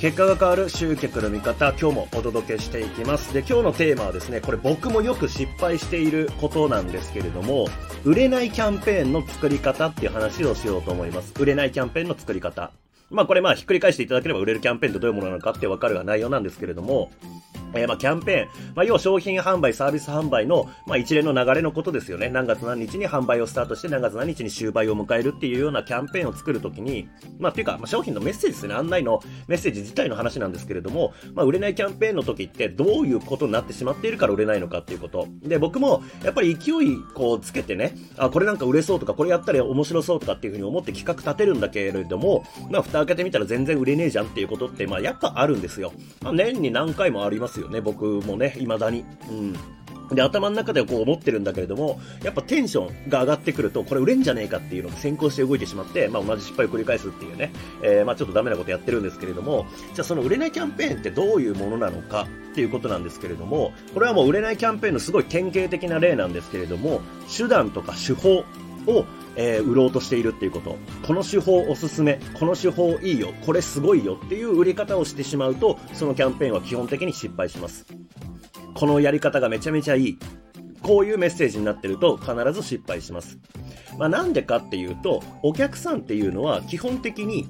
結果が変わる集客の見方、今日もお届けしていきます。で、今日のテーマはですね、これ僕もよく失敗していることなんですけれども、売れないキャンペーンの作り方っていう話をしようと思います。売れないキャンペーンの作り方。まあこれまあひっくり返していただければ売れるキャンペーンってどういうものなのかってわかるが内容なんですけれども、えー、まあ、キャンペーン、まあ、要は商品販売、サービス販売の、まあ、一連の流れのことですよね。何月何日に販売をスタートして、何月何日に終売を迎えるっていうようなキャンペーンを作るときに、まあ、っていうか、まあ、商品のメッセージですね。案内のメッセージ自体の話なんですけれども、まあ、売れないキャンペーンの時ってどういうことになってしまっているから売れないのかっていうこと。で、僕も、やっぱり勢い、こう、つけてね、あ、これなんか売れそうとか、これやったら面白そうとかっていうふうに思って企画立てるんだけれども、まあ、蓋開けてみたら全然売れねえじゃんっていうことって、まあ、やっぱあるんですよ。まあ、年に何回もありますよね、僕もね、未だに。うん。で、頭の中ではこう思ってるんだけれども、やっぱテンションが上がってくると、これ売れんじゃねえかっていうのが先行して動いてしまって、まあ同じ失敗を繰り返すっていうね、えー、まあちょっとダメなことやってるんですけれども、じゃあその売れないキャンペーンってどういうものなのかっていうことなんですけれども、これはもう売れないキャンペーンのすごい典型的な例なんですけれども、手段とか手法をえー、売ろうとしているっていうこと。この手法おすすめ、この手法いいよ、これすごいよっていう売り方をしてしまうと、そのキャンペーンは基本的に失敗します。このやり方がめちゃめちゃいい。こういうメッセージになってると必ず失敗します。まあ、なんでかっていうと、お客さんっていうのは基本的に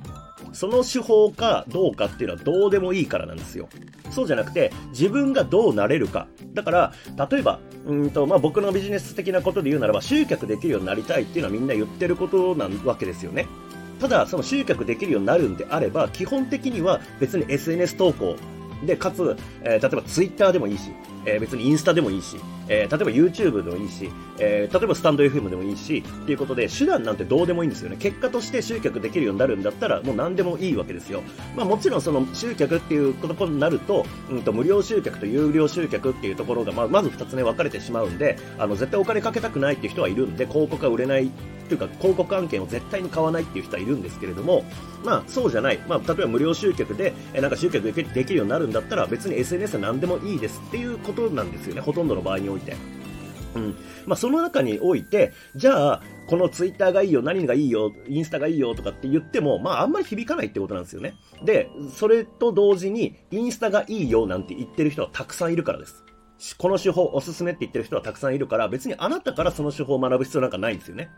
その手法かどうかっていうのはどうでもいいからなんですよ。そうじゃなくて、自分がどうなれるか。だから、例えば、うんと、まあ、僕のビジネス的なことで言うならば、集客できるようになりたいっていうのはみんな言ってることなわけですよね。ただ、その集客できるようになるんであれば、基本的には別に SNS 投稿で、かつ、えー、例えば Twitter でもいいし、えー、別にインスタでもいいし、えー、例えば YouTube でもいいし、えー、例えばスタンド FM でもいいし、っていうことで、手段なんてどうでもいいんですよね。結果として集客できるようになるんだったら、もう何でもいいわけですよ。まあもちろんその集客っていうことになると、うんと無料集客と有料集客っていうところが、まあまず二つね分かれてしまうんで、あの絶対お金かけたくないっていう人はいるんで、広告が売れないというか広告案件を絶対に買わないっていう人はいるんですけれども、まあそうじゃない。まあ例えば無料集客で、えなんか集客できるようになるんだったら別に SNS は何でもいいですっていうことなんですよね。ほとんどの場合において。うん。まあ、その中において、じゃあ、このツイッターがいいよ、何がいいよ、インスタがいいよとかって言っても、まあ、あんまり響かないってことなんですよね。で、それと同時に、インスタがいいよなんて言ってる人はたくさんいるからです。この手法おすすめって言ってる人はたくさんいるから、別にあなたからその手法を学ぶ必要なんかないんですよね。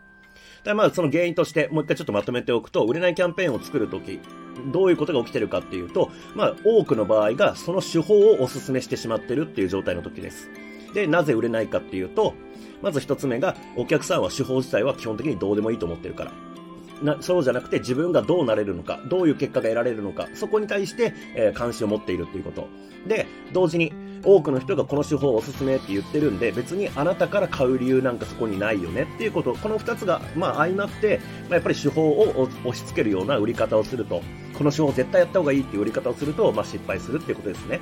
だまあ、その原因として、もう一回ちょっとまとめておくと、売れないキャンペーンを作るとき、どういうことが起きてるかっていうと、まあ、多くの場合がその手法をお勧めしてしまってるっていう状態の時です。で、なぜ売れないかっていうと、まず一つ目が、お客さんは手法自体は基本的にどうでもいいと思ってるから。なそうじゃなくて自分がどうなれるのか、どういう結果が得られるのか、そこに対して、えー、関心を持っているっていうこと。で、同時に、多くの人がこの手法をおすすめって言ってるんで、別にあなたから買う理由なんかそこにないよねっていうこと、この二つが、まあ相まって、まあ、やっぱり手法を押し付けるような売り方をすると、この手法絶対やった方がいいっていう売り方をすると、まあ失敗するっていうことですね。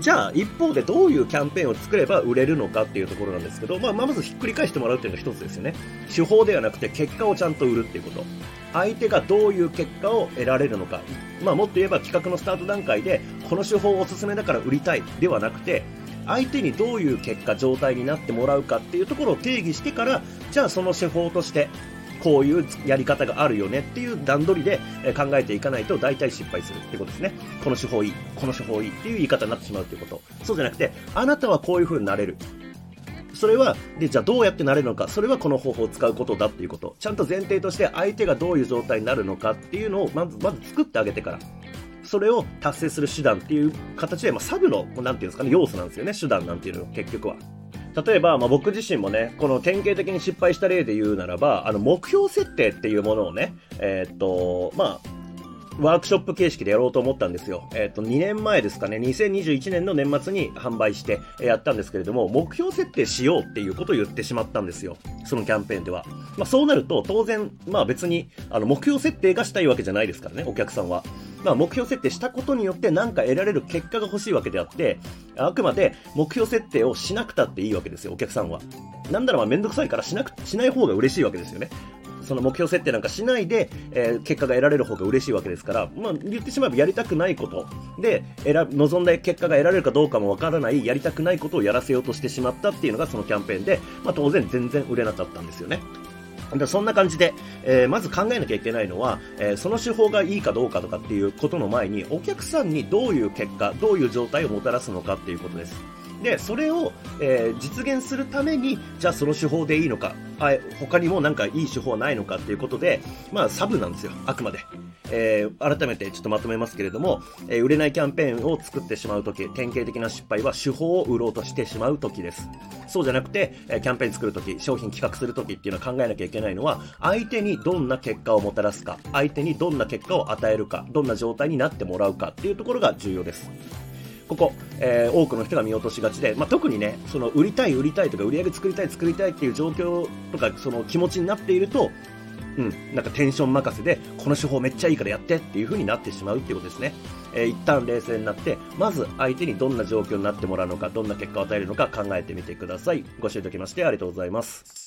じゃあ、一方でどういうキャンペーンを作れば売れるのかっていうところなんですけど、まあ、まずひっくり返してもらうっていうのが一つですよね。手法ではなくて結果をちゃんと売るっていうこと。相手がどういう結果を得られるのか。まあ、もっと言えば企画のスタート段階で、この手法おすすめだから売りたいではなくて、相手にどういう結果、状態になってもらうかっていうところを定義してから、じゃあその手法としてこういうやり方があるよねっていう段取りで考えていかないと大体失敗するってことですね。この手法いい、この手法いいっていう言い方になってしまうっていうこと。そうじゃなくて、あなたはこういう風になれる。それは、で、じゃあどうやってなれるのか、それはこの方法を使うことだっていうこと。ちゃんと前提として相手がどういう状態になるのかっていうのをまず、まず作ってあげてから。それを達成する手段っていう形で、まあ、サブの、なんていうんですかね、要素なんですよね、手段なんていうの結局は。例えば、まあ、僕自身もね、この典型的に失敗した例で言うならば、あの、目標設定っていうものをね、えー、っと、まあ、ワークショップ形式でやろうと思ったんですよ。えっ、と、2年前ですかね、2021年の年末に販売してやったんですけれども、目標設定しようっていうことを言ってしまったんですよ。そのキャンペーンでは。まあ、そうなると、当然、まあ別に、あの、目標設定がしたいわけじゃないですからね、お客さんは。まあ、目標設定したことによって何か得られる結果が欲しいわけであって、あくまで目標設定をしなくたっていいわけですよ、お客さんは。なんだらまあめんどくさいからしなく、しない方が嬉しいわけですよね。その目標設定なんかしないで、えー、結果が得られる方が嬉しいわけですから、まあ、言ってしまえばやりたくないことで、選望んだ結果が得られるかどうかもわからない、やりたくないことをやらせようとしてしまったっていうのがそのキャンペーンで、まあ、当然全然売れなかったんですよね。でそんな感じで、えー、まず考えなきゃいけないのは、えー、その手法がいいかどうかとかっていうことの前に、お客さんにどういう結果、どういう状態をもたらすのかっていうことです。で、それを、えー、実現するために、じゃあその手法でいいのか、あ他にもなんかいい手法はないのかっていうことで、まあサブなんですよ、あくまで。えー、改めてちょっとまとめますけれども、えー、売れないキャンペーンを作ってしまうとき、典型的な失敗は手法を売ろうとしてしまうときです。そうじゃなくて、えー、キャンペーン作るとき、商品企画するときっていうのは考えなきゃいけないのは、相手にどんな結果をもたらすか、相手にどんな結果を与えるか、どんな状態になってもらうかっていうところが重要です。ここ、えー、多くの人が見落としがちで、まあ、特にね、その売りたい、売りたいとか、売り上げ作りたい、作りたいっていう状況とか、その気持ちになっていると、うん、なんかテンション任せで、この手法めっちゃいいからやってっていう風になってしまうっていうことですね。えー、一旦冷静になって、まず相手にどんな状況になってもらうのか、どんな結果を与えるのか考えてみてください。ご視聴いただきましてありがとうございます。